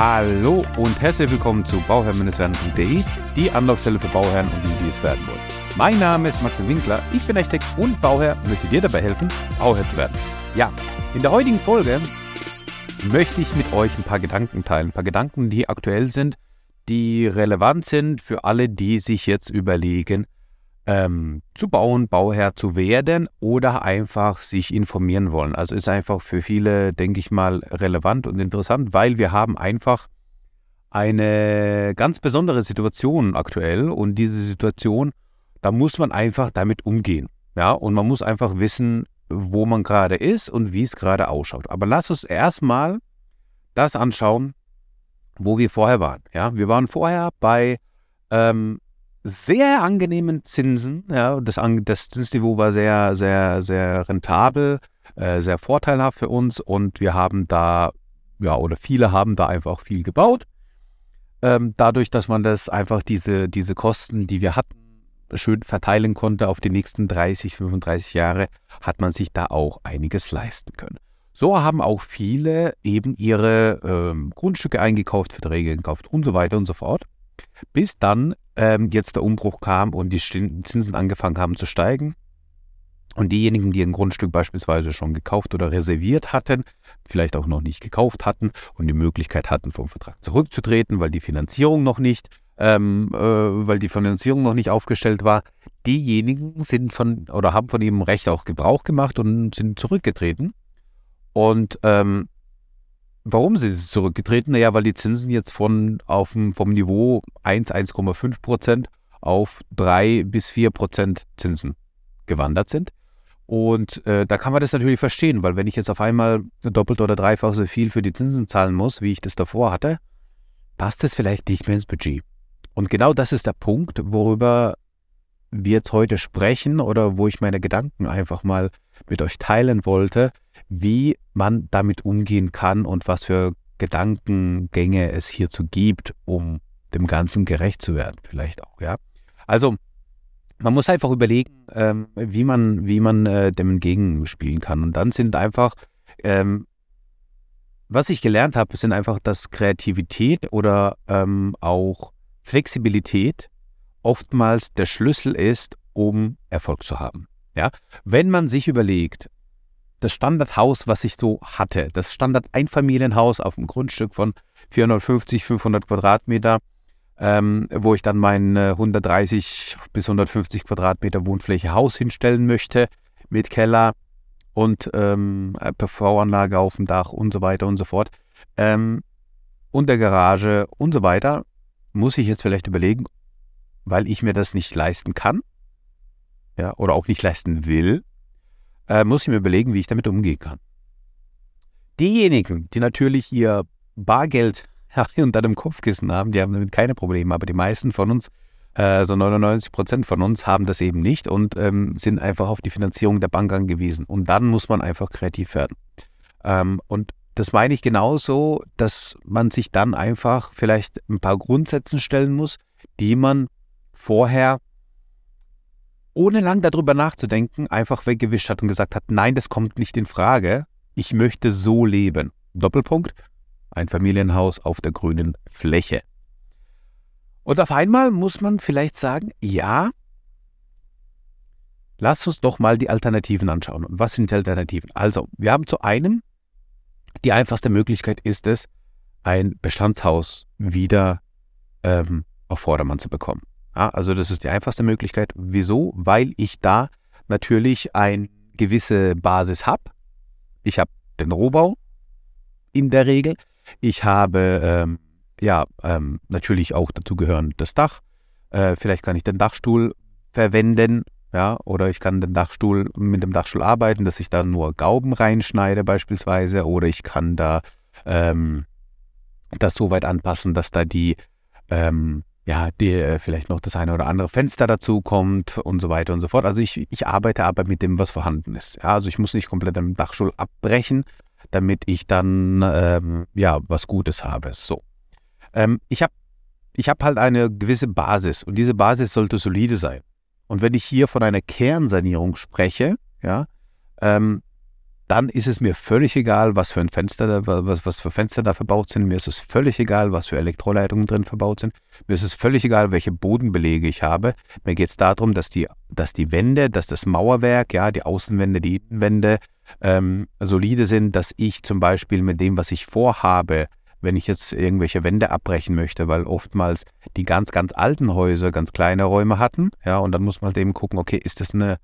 Hallo und herzlich willkommen zu bauherrn-werden.de, die Anlaufstelle für Bauherren und die, die es werden wollen. Mein Name ist Maxim Winkler, ich bin Architekt und Bauherr und möchte dir dabei helfen, Bauherr zu werden. Ja, in der heutigen Folge möchte ich mit euch ein paar Gedanken teilen, ein paar Gedanken, die aktuell sind, die relevant sind für alle, die sich jetzt überlegen, ähm, zu bauen, Bauherr zu werden oder einfach sich informieren wollen. Also ist einfach für viele, denke ich mal, relevant und interessant, weil wir haben einfach eine ganz besondere Situation aktuell und diese Situation, da muss man einfach damit umgehen. Ja, und man muss einfach wissen, wo man gerade ist und wie es gerade ausschaut. Aber lass uns erstmal das anschauen, wo wir vorher waren. Ja, wir waren vorher bei ähm, sehr angenehmen Zinsen. Ja, das, das Zinsniveau war sehr, sehr, sehr rentabel, äh, sehr vorteilhaft für uns und wir haben da, ja, oder viele haben da einfach auch viel gebaut. Ähm, dadurch, dass man das einfach diese, diese Kosten, die wir hatten, schön verteilen konnte auf die nächsten 30, 35 Jahre, hat man sich da auch einiges leisten können. So haben auch viele eben ihre ähm, Grundstücke eingekauft, Verträge gekauft und so weiter und so fort. Bis dann ähm, jetzt der Umbruch kam und die Zinsen angefangen haben zu steigen. Und diejenigen, die ein Grundstück beispielsweise schon gekauft oder reserviert hatten, vielleicht auch noch nicht gekauft hatten und die Möglichkeit hatten, vom Vertrag zurückzutreten, weil die Finanzierung noch nicht, ähm, äh, weil die Finanzierung noch nicht aufgestellt war, diejenigen sind von oder haben von ihrem Recht auch Gebrauch gemacht und sind zurückgetreten. Und ähm, Warum sind sie zurückgetreten? Naja, weil die Zinsen jetzt von auf dem, vom Niveau 1, 1,5 Prozent auf 3 bis 4 Prozent Zinsen gewandert sind. Und äh, da kann man das natürlich verstehen, weil wenn ich jetzt auf einmal doppelt oder dreifach so viel für die Zinsen zahlen muss, wie ich das davor hatte, passt das vielleicht nicht mehr ins Budget. Und genau das ist der Punkt, worüber wir jetzt heute sprechen oder wo ich meine Gedanken einfach mal mit euch teilen wollte, wie man damit umgehen kann und was für Gedankengänge es hierzu gibt, um dem Ganzen gerecht zu werden, vielleicht auch, ja. Also, man muss einfach überlegen, ähm, wie man, wie man äh, dem entgegenspielen kann. Und dann sind einfach, ähm, was ich gelernt habe, sind einfach, dass Kreativität oder ähm, auch Flexibilität oftmals der Schlüssel ist, um Erfolg zu haben. Ja? Wenn man sich überlegt, das Standardhaus, was ich so hatte, das Standard-Einfamilienhaus auf einem Grundstück von 450, 500 Quadratmeter, ähm, wo ich dann mein 130 bis 150 Quadratmeter Wohnfläche Haus hinstellen möchte, mit Keller und ähm, PV-Anlage auf dem Dach und so weiter und so fort, ähm, und der Garage und so weiter, muss ich jetzt vielleicht überlegen, weil ich mir das nicht leisten kann ja, oder auch nicht leisten will, äh, muss ich mir überlegen, wie ich damit umgehen kann. Diejenigen, die natürlich ihr Bargeld unter dem Kopfkissen haben, die haben damit keine Probleme, aber die meisten von uns, äh, so 99 Prozent von uns, haben das eben nicht und ähm, sind einfach auf die Finanzierung der Bank angewiesen. Und dann muss man einfach kreativ werden. Ähm, und das meine ich genauso, dass man sich dann einfach vielleicht ein paar Grundsätze stellen muss, die man vorher, ohne lang darüber nachzudenken, einfach weggewischt hat und gesagt hat, nein, das kommt nicht in Frage. Ich möchte so leben. Doppelpunkt. Ein Familienhaus auf der grünen Fläche. Und auf einmal muss man vielleicht sagen, ja, lass uns doch mal die Alternativen anschauen. Was sind die Alternativen? Also, wir haben zu einem, die einfachste Möglichkeit ist es, ein Bestandshaus wieder ähm, auf Vordermann zu bekommen. Ja, also das ist die einfachste Möglichkeit. Wieso? Weil ich da natürlich eine gewisse Basis habe. Ich habe den Rohbau in der Regel. Ich habe ähm, ja ähm, natürlich auch dazu gehören das Dach. Äh, vielleicht kann ich den Dachstuhl verwenden. Ja, oder ich kann den Dachstuhl mit dem Dachstuhl arbeiten, dass ich da nur Gauben reinschneide beispielsweise, oder ich kann da ähm, das so weit anpassen, dass da die ähm, ja, die, äh, vielleicht noch das eine oder andere Fenster dazu kommt und so weiter und so fort. Also ich, ich arbeite aber mit dem, was vorhanden ist. Ja, also ich muss nicht komplett den Dachstuhl abbrechen, damit ich dann ähm, ja was Gutes habe. So. Ähm, ich habe ich hab halt eine gewisse Basis und diese Basis sollte solide sein. Und wenn ich hier von einer Kernsanierung spreche, ja, ähm, dann ist es mir völlig egal, was für ein Fenster da, was, was für Fenster da verbaut sind. Mir ist es völlig egal, was für Elektroleitungen drin verbaut sind. Mir ist es völlig egal, welche Bodenbelege ich habe. Mir geht es darum, dass die, dass die Wände, dass das Mauerwerk, ja, die Außenwände, die Innenwände ähm, solide sind, dass ich zum Beispiel mit dem, was ich vorhabe, wenn ich jetzt irgendwelche Wände abbrechen möchte, weil oftmals die ganz, ganz alten Häuser ganz kleine Räume hatten, ja, und dann muss man halt eben gucken, okay, ist das eine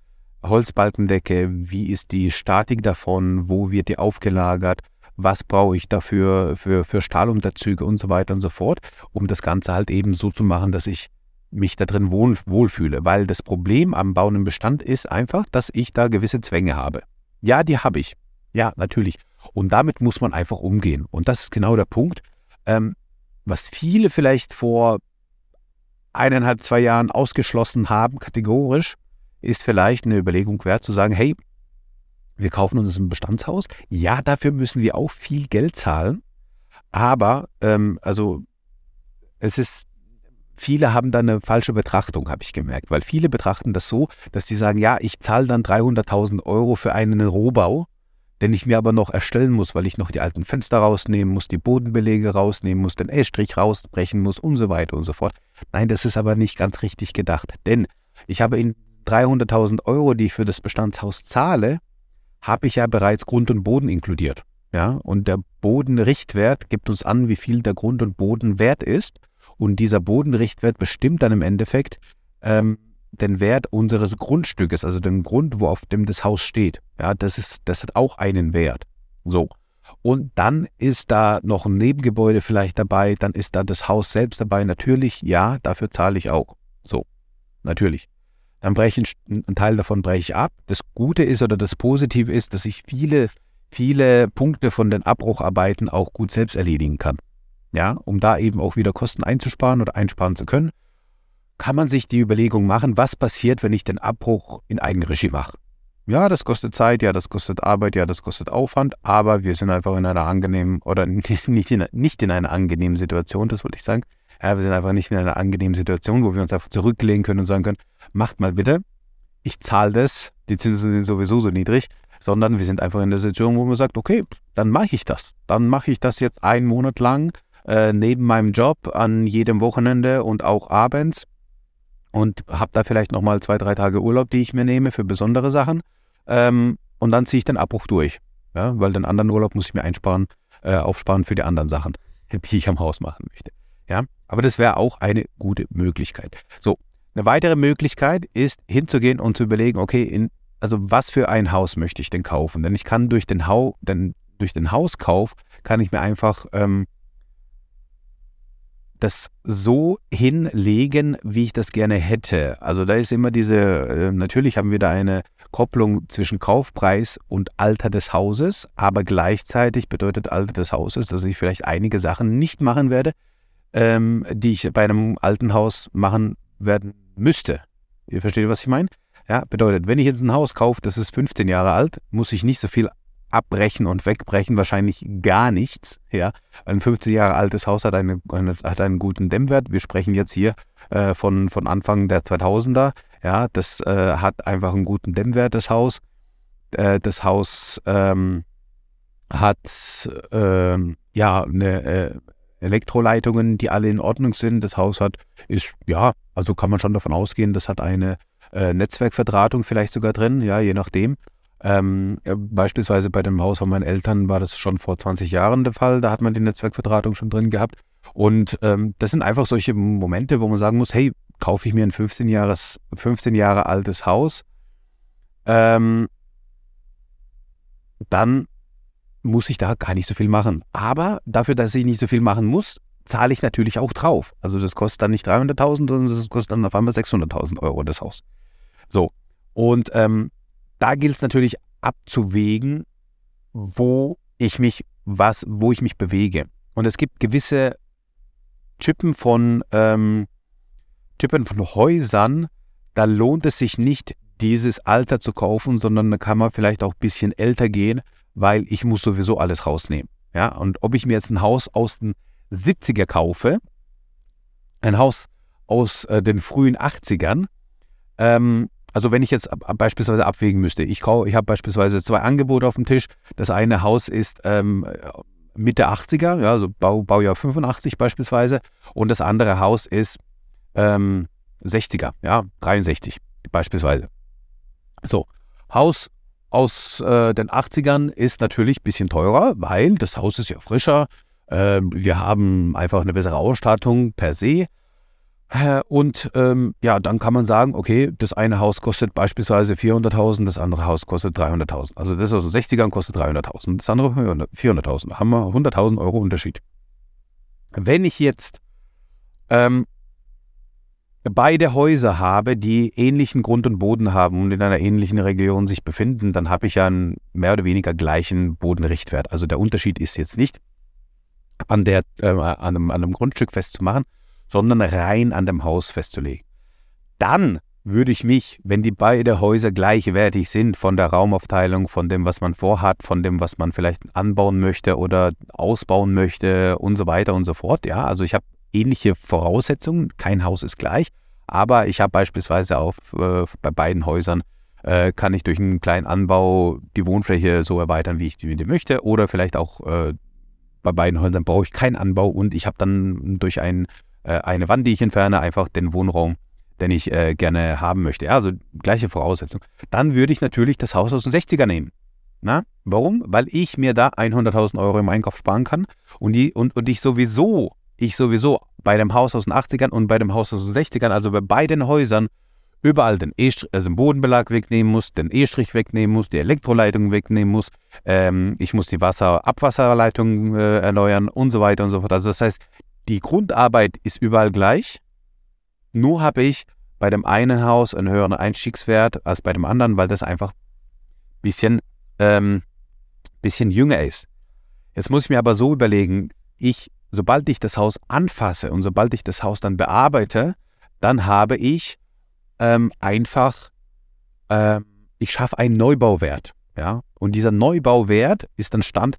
Holzbalkendecke, wie ist die Statik davon, wo wird die aufgelagert, was brauche ich dafür für, für Stahlunterzüge und so weiter und so fort, um das Ganze halt eben so zu machen, dass ich mich da drin wohl, wohlfühle. Weil das Problem am bauenden Bestand ist einfach, dass ich da gewisse Zwänge habe. Ja, die habe ich. Ja, natürlich. Und damit muss man einfach umgehen. Und das ist genau der Punkt, ähm, was viele vielleicht vor eineinhalb, zwei Jahren ausgeschlossen haben, kategorisch, ist vielleicht eine Überlegung wert zu sagen, hey, wir kaufen uns ein Bestandshaus. Ja, dafür müssen wir auch viel Geld zahlen. Aber, ähm, also, es ist, viele haben da eine falsche Betrachtung, habe ich gemerkt. Weil viele betrachten das so, dass sie sagen, ja, ich zahle dann 300.000 Euro für einen Rohbau, den ich mir aber noch erstellen muss, weil ich noch die alten Fenster rausnehmen muss, die Bodenbelege rausnehmen muss, den Estrich rausbrechen muss und so weiter und so fort. Nein, das ist aber nicht ganz richtig gedacht. Denn ich habe in 300.000 Euro, die ich für das Bestandshaus zahle, habe ich ja bereits Grund und Boden inkludiert. Ja, und der Bodenrichtwert gibt uns an, wie viel der Grund und Boden wert ist. Und dieser Bodenrichtwert bestimmt dann im Endeffekt ähm, den Wert unseres Grundstückes, also den Grund, wo auf dem das Haus steht. Ja, das ist, das hat auch einen Wert. So. Und dann ist da noch ein Nebengebäude vielleicht dabei, dann ist da das Haus selbst dabei. Natürlich, ja, dafür zahle ich auch. So, natürlich dann breche ich einen Teil davon breche ich ab. Das Gute ist oder das Positive ist, dass ich viele, viele Punkte von den Abbrucharbeiten auch gut selbst erledigen kann. Ja, um da eben auch wieder Kosten einzusparen oder einsparen zu können, kann man sich die Überlegung machen, was passiert, wenn ich den Abbruch in Eigenregie mache. Ja, das kostet Zeit, ja, das kostet Arbeit, ja, das kostet Aufwand, aber wir sind einfach in einer angenehmen oder nicht in, nicht in einer angenehmen Situation, das wollte ich sagen, ja, wir sind einfach nicht in einer angenehmen Situation, wo wir uns einfach zurücklegen können und sagen können, macht mal bitte, ich zahle das, die Zinsen sind sowieso so niedrig, sondern wir sind einfach in der Situation, wo man sagt, okay, dann mache ich das. Dann mache ich das jetzt einen Monat lang äh, neben meinem Job an jedem Wochenende und auch abends und habe da vielleicht nochmal zwei, drei Tage Urlaub, die ich mir nehme für besondere Sachen. Ähm, und dann ziehe ich den Abbruch durch. Ja, weil den anderen Urlaub muss ich mir einsparen, äh, aufsparen für die anderen Sachen, die ich am Haus machen möchte. Ja, aber das wäre auch eine gute Möglichkeit. So, eine weitere Möglichkeit ist hinzugehen und zu überlegen, okay, in, also was für ein Haus möchte ich denn kaufen? Denn ich kann durch den, Hau, denn durch den Hauskauf kann ich mir einfach ähm, das so hinlegen, wie ich das gerne hätte. Also da ist immer diese, äh, natürlich haben wir da eine Kopplung zwischen Kaufpreis und Alter des Hauses, aber gleichzeitig bedeutet Alter des Hauses, dass ich vielleicht einige Sachen nicht machen werde, ähm, die ich bei einem alten Haus machen werden müsste. Ihr versteht, was ich meine? Ja, bedeutet, wenn ich jetzt ein Haus kaufe, das ist 15 Jahre alt, muss ich nicht so viel abbrechen und wegbrechen, wahrscheinlich gar nichts. Ja, ein 15 Jahre altes Haus hat, eine, eine, hat einen guten Dämmwert. Wir sprechen jetzt hier äh, von, von Anfang der 2000er. Ja, das äh, hat einfach einen guten Dämmwert, das Haus. Äh, das Haus ähm, hat ähm, ja eine äh, Elektroleitungen, die alle in Ordnung sind. Das Haus hat, ist, ja, also kann man schon davon ausgehen, das hat eine äh, Netzwerkverdrahtung vielleicht sogar drin, ja, je nachdem. Ähm, beispielsweise bei dem Haus von meinen Eltern war das schon vor 20 Jahren der Fall, da hat man die Netzwerkverdrahtung schon drin gehabt. Und ähm, das sind einfach solche Momente, wo man sagen muss, hey, kaufe ich mir ein 15, Jahres, 15 Jahre altes Haus, ähm, dann muss ich da gar nicht so viel machen. Aber dafür, dass ich nicht so viel machen muss, zahle ich natürlich auch drauf. Also das kostet dann nicht 300.000, sondern das kostet dann auf einmal 600.000 Euro das Haus. So. Und ähm, da gilt es natürlich abzuwägen, wo ich mich was, wo ich mich bewege. Und es gibt gewisse Typen von ähm, Typen von Häusern, da lohnt es sich nicht, dieses Alter zu kaufen, sondern da kann man vielleicht auch ein bisschen älter gehen, weil ich muss sowieso alles rausnehmen. Ja, und ob ich mir jetzt ein Haus aus den 70er kaufe, ein Haus aus äh, den frühen 80ern, ähm, also wenn ich jetzt beispielsweise abwägen müsste, ich, ich habe beispielsweise zwei Angebote auf dem Tisch. Das eine Haus ist ähm, Mitte 80er, ja, also Bau, Baujahr 85 beispielsweise, und das andere Haus ist ähm, 60er, ja, 63 beispielsweise. So, Haus aus äh, den 80ern ist natürlich ein bisschen teurer, weil das Haus ist ja frischer. Äh, wir haben einfach eine bessere Ausstattung per se. Und ähm, ja, dann kann man sagen, okay, das eine Haus kostet beispielsweise 400.000, das andere Haus kostet 300.000. Also das aus den 60ern kostet 300.000, das andere 400.000. Da haben wir 100.000 Euro Unterschied. Wenn ich jetzt ähm, beide Häuser habe, die ähnlichen Grund und Boden haben und in einer ähnlichen Region sich befinden, dann habe ich ja einen mehr oder weniger gleichen Bodenrichtwert. Also der Unterschied ist jetzt nicht an, der, äh, an, einem, an einem Grundstück festzumachen, sondern rein an dem Haus festzulegen. Dann würde ich mich, wenn die beiden Häuser gleichwertig sind von der Raumaufteilung, von dem, was man vorhat, von dem, was man vielleicht anbauen möchte oder ausbauen möchte und so weiter und so fort. Ja, also ich habe ähnliche Voraussetzungen. Kein Haus ist gleich, aber ich habe beispielsweise auch äh, bei beiden Häusern äh, kann ich durch einen kleinen Anbau die Wohnfläche so erweitern, wie ich die möchte. Oder vielleicht auch äh, bei beiden Häusern brauche ich keinen Anbau und ich habe dann durch ein, äh, eine Wand, die ich entferne, einfach den Wohnraum, den ich äh, gerne haben möchte. Ja, also gleiche Voraussetzung. Dann würde ich natürlich das Haus aus den 60er nehmen. Na, warum? Weil ich mir da 100.000 Euro im Einkauf sparen kann und, die, und, und ich sowieso ich sowieso bei dem Haus aus den 80ern und bei dem Haus aus den 60ern, also bei beiden Häusern, überall den, e also den Bodenbelag wegnehmen muss, den E-Strich wegnehmen muss, die Elektroleitung wegnehmen muss, ähm, ich muss die Wasser Abwasserleitung äh, erneuern und so weiter und so fort. Also das heißt, die Grundarbeit ist überall gleich, nur habe ich bei dem einen Haus einen höheren Einstiegswert als bei dem anderen, weil das einfach ein bisschen, ähm, bisschen jünger ist. Jetzt muss ich mir aber so überlegen, ich sobald ich das Haus anfasse und sobald ich das Haus dann bearbeite, dann habe ich ähm, einfach, äh, ich schaffe einen Neubauwert. Ja? Und dieser Neubauwert ist dann Stand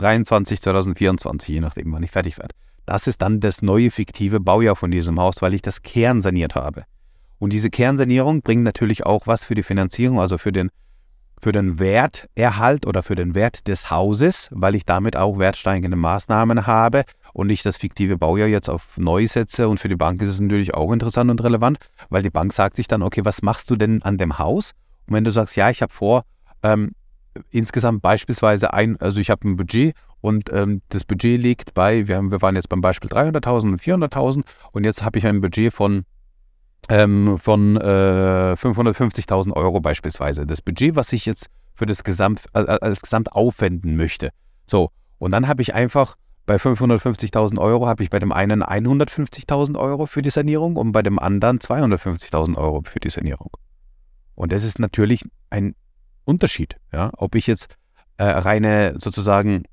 2023, 2024, je nachdem, wann ich fertig werde. Das ist dann das neue fiktive Baujahr von diesem Haus, weil ich das Kern saniert habe. Und diese Kernsanierung bringt natürlich auch was für die Finanzierung, also für den für den Werterhalt oder für den Wert des Hauses, weil ich damit auch wertsteigende Maßnahmen habe und ich das fiktive Baujahr jetzt auf neu setze. Und für die Bank ist es natürlich auch interessant und relevant, weil die Bank sagt sich dann, okay, was machst du denn an dem Haus? Und wenn du sagst, ja, ich habe vor, ähm, insgesamt beispielsweise ein, also ich habe ein Budget und ähm, das Budget liegt bei, wir, haben, wir waren jetzt beim Beispiel 300.000 und 400.000 und jetzt habe ich ein Budget von ähm, von äh, 550.000 Euro beispielsweise. Das Budget, was ich jetzt für das Gesamt, als Gesamt aufwenden möchte. So, und dann habe ich einfach bei 550.000 Euro habe ich bei dem einen 150.000 Euro für die Sanierung und bei dem anderen 250.000 Euro für die Sanierung. Und das ist natürlich ein Unterschied, ja, ob ich jetzt äh, reine sozusagen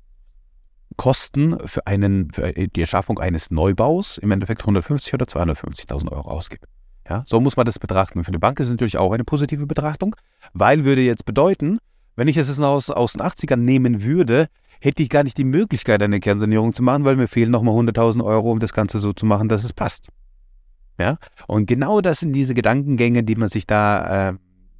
Kosten für, einen, für die Erschaffung eines Neubaus im Endeffekt 150 oder 250.000 Euro ausgebe. Ja, so muss man das betrachten. Für die Bank ist es natürlich auch eine positive Betrachtung, weil würde jetzt bedeuten, wenn ich es jetzt aus, aus den 80ern nehmen würde, hätte ich gar nicht die Möglichkeit, eine Kernsanierung zu machen, weil mir fehlen nochmal 100.000 Euro, um das Ganze so zu machen, dass es passt. Ja, und genau das sind diese Gedankengänge, die man sich da, äh,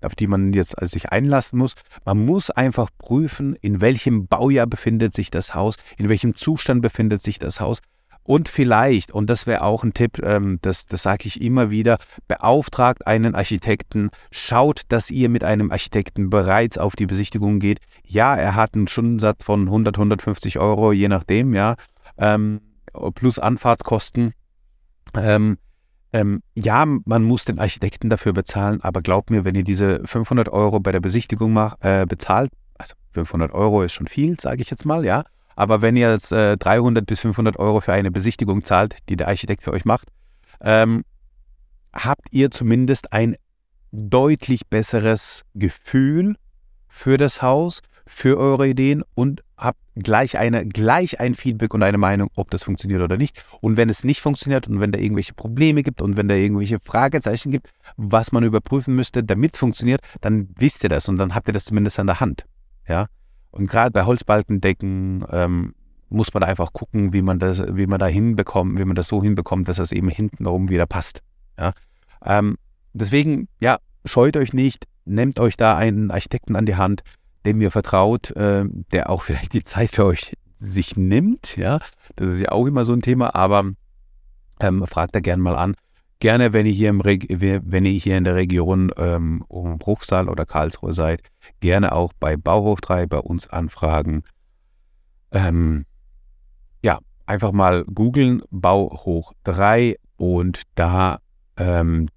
auf die man jetzt sich einlassen muss. Man muss einfach prüfen, in welchem Baujahr befindet sich das Haus, in welchem Zustand befindet sich das Haus, und vielleicht, und das wäre auch ein Tipp, ähm, das, das sage ich immer wieder, beauftragt einen Architekten, schaut, dass ihr mit einem Architekten bereits auf die Besichtigung geht. Ja, er hat einen Stundensatz von 100, 150 Euro, je nachdem, ja, ähm, plus Anfahrtskosten. Ähm, ähm, ja, man muss den Architekten dafür bezahlen, aber glaubt mir, wenn ihr diese 500 Euro bei der Besichtigung macht, äh, bezahlt, also 500 Euro ist schon viel, sage ich jetzt mal, ja, aber wenn ihr jetzt äh, 300 bis 500 Euro für eine Besichtigung zahlt, die der Architekt für euch macht, ähm, habt ihr zumindest ein deutlich besseres Gefühl für das Haus, für eure Ideen und habt gleich, eine, gleich ein Feedback und eine Meinung, ob das funktioniert oder nicht. Und wenn es nicht funktioniert und wenn da irgendwelche Probleme gibt und wenn da irgendwelche Fragezeichen gibt, was man überprüfen müsste, damit es funktioniert, dann wisst ihr das und dann habt ihr das zumindest an der Hand. Ja, und gerade bei Holzbalkendecken ähm, muss man einfach gucken, wie man das, wie man da hinbekommt, wie man das so hinbekommt, dass das eben hintenrum wieder passt. Ja? Ähm, deswegen, ja, scheut euch nicht, nehmt euch da einen Architekten an die Hand, dem ihr vertraut, äh, der auch vielleicht die Zeit für euch sich nimmt. Ja, das ist ja auch immer so ein Thema, aber ähm, fragt da gerne mal an. Gerne, wenn ihr hier, im Reg wenn ihr hier in der Region ähm, um Bruchsal oder Karlsruhe seid, gerne auch bei Bauhof 3 bei uns anfragen. Ähm, ja, einfach mal googeln, Bauhoch 3 und da ähm,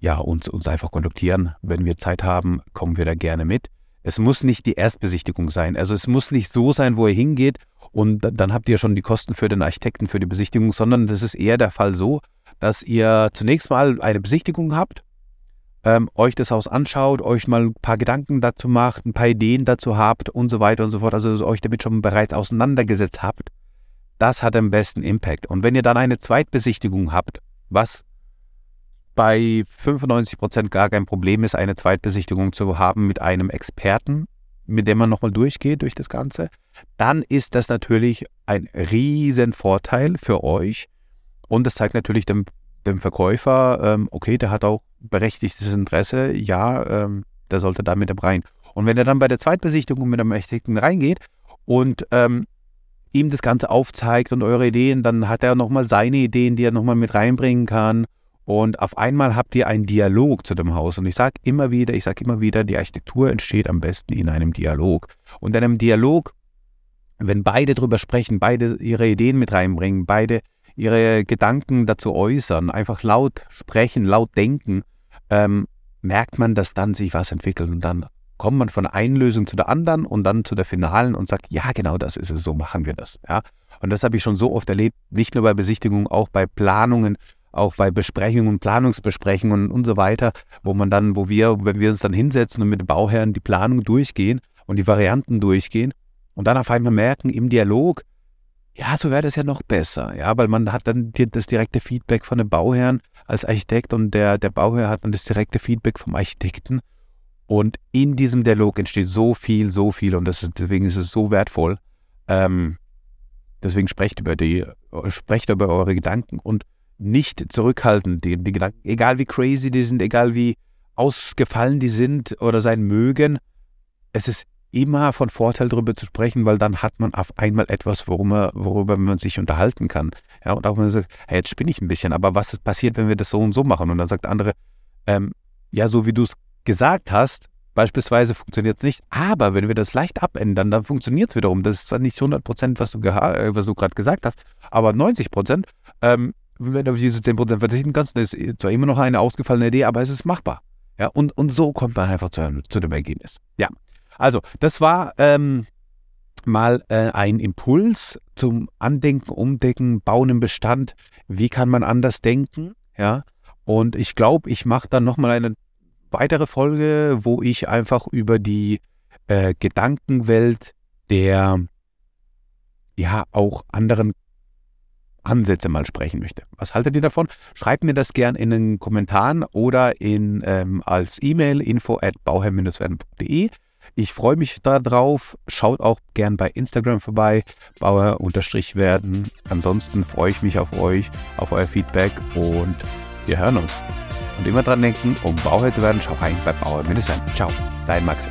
ja, uns, uns einfach kontaktieren. Wenn wir Zeit haben, kommen wir da gerne mit. Es muss nicht die Erstbesichtigung sein. Also es muss nicht so sein, wo ihr hingeht und dann habt ihr schon die Kosten für den Architekten, für die Besichtigung, sondern das ist eher der Fall so, dass ihr zunächst mal eine Besichtigung habt, ähm, euch das Haus anschaut, euch mal ein paar Gedanken dazu macht, ein paar Ideen dazu habt und so weiter und so fort, also euch damit schon bereits auseinandergesetzt habt. Das hat am besten Impact. Und wenn ihr dann eine Zweitbesichtigung habt, was bei 95% gar kein Problem ist, eine Zweitbesichtigung zu haben mit einem Experten, mit dem man nochmal durchgeht durch das Ganze, dann ist das natürlich ein riesen Vorteil für euch. Und das zeigt natürlich dem, dem Verkäufer, ähm, okay, der hat auch berechtigtes Interesse, ja, ähm, der sollte da mit rein. Und wenn er dann bei der Zweitbesichtigung mit einem Architekten reingeht und ähm, ihm das Ganze aufzeigt und eure Ideen, dann hat er nochmal seine Ideen, die er nochmal mit reinbringen kann. Und auf einmal habt ihr einen Dialog zu dem Haus. Und ich sage immer wieder, ich sage immer wieder, die Architektur entsteht am besten in einem Dialog. Und in einem Dialog, wenn beide drüber sprechen, beide ihre Ideen mit reinbringen, beide ihre Gedanken dazu äußern, einfach laut sprechen, laut denken, ähm, merkt man, dass dann sich was entwickelt. Und dann kommt man von einer Lösung zu der anderen und dann zu der finalen und sagt, ja, genau das ist es, so machen wir das. Ja? Und das habe ich schon so oft erlebt, nicht nur bei Besichtigungen, auch bei Planungen auch bei Besprechungen, Planungsbesprechungen und so weiter, wo man dann, wo wir, wenn wir uns dann hinsetzen und mit dem Bauherrn die Planung durchgehen und die Varianten durchgehen und dann auf einmal merken im Dialog, ja, so wäre das ja noch besser, ja, weil man hat dann das direkte Feedback von dem Bauherrn als Architekt und der, der Bauherr hat dann das direkte Feedback vom Architekten und in diesem Dialog entsteht so viel, so viel und ist, deswegen ist es so wertvoll. Ähm, deswegen sprecht über die, sprecht über eure Gedanken und nicht zurückhalten, die, die Gedanken, egal wie crazy die sind, egal wie ausgefallen die sind oder sein mögen, es ist immer von Vorteil darüber zu sprechen, weil dann hat man auf einmal etwas, worüber, worüber man sich unterhalten kann. Ja, und auch wenn man sagt, hey, jetzt spinne ich ein bisschen, aber was ist passiert, wenn wir das so und so machen? Und dann sagt der andere, ähm, ja, so wie du es gesagt hast, beispielsweise funktioniert es nicht, aber wenn wir das leicht abändern, dann funktioniert es wiederum. Das ist zwar nicht 100 Prozent, was du, du gerade gesagt hast, aber 90 Prozent. Ähm, wenn du auf diese 10% verzichten kannst, das ist zwar immer noch eine ausgefallene Idee, aber es ist machbar. Ja, und, und so kommt man einfach zu, zu dem Ergebnis. Ja, also das war ähm, mal äh, ein Impuls zum Andenken, Umdenken, Bauen im Bestand. Wie kann man anders denken? Ja, und ich glaube, ich mache dann nochmal eine weitere Folge, wo ich einfach über die äh, Gedankenwelt der ja auch anderen Ansätze mal sprechen möchte. Was haltet ihr davon? Schreibt mir das gern in den Kommentaren oder in, ähm, als E-Mail info at bauherr-werden.de. Ich freue mich darauf. Schaut auch gern bei Instagram vorbei, bauer-werden. Ansonsten freue ich mich auf euch, auf euer Feedback und wir hören uns. Und immer dran denken, um Bauherr zu werden, schau rein bei Bauer-werden. Ciao, dein Max.